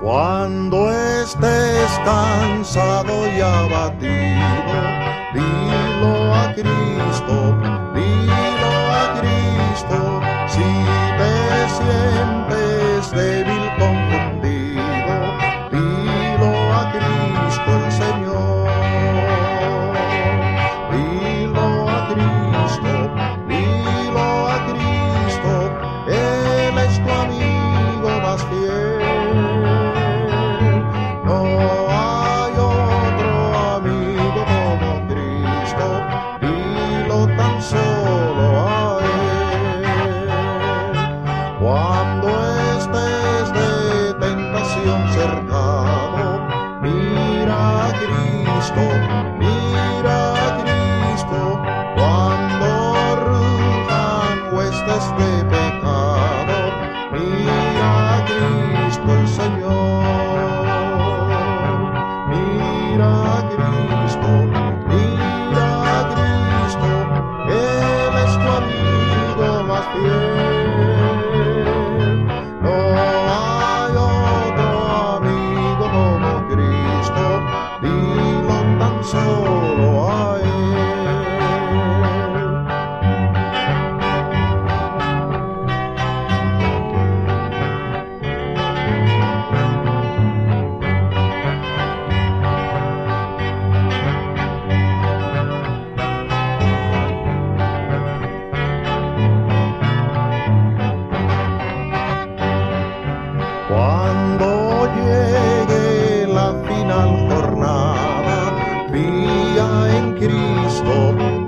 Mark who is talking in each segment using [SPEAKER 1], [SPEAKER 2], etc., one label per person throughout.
[SPEAKER 1] Cuando estés cansado y abatido, dilo a Cristo, solo a. Cuando estés de tentación cercado, mira a Cristo, final jornada, vía en Cristo,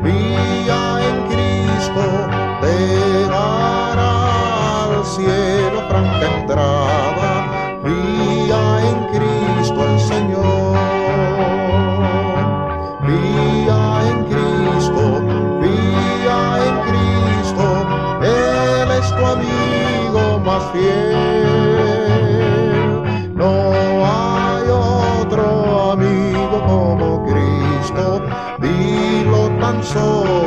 [SPEAKER 1] vía en Cristo, te dará al cielo franca entrada, vía en Cristo el Señor. Vía en Cristo, vía en Cristo, Él es tu amigo más fiel. soul.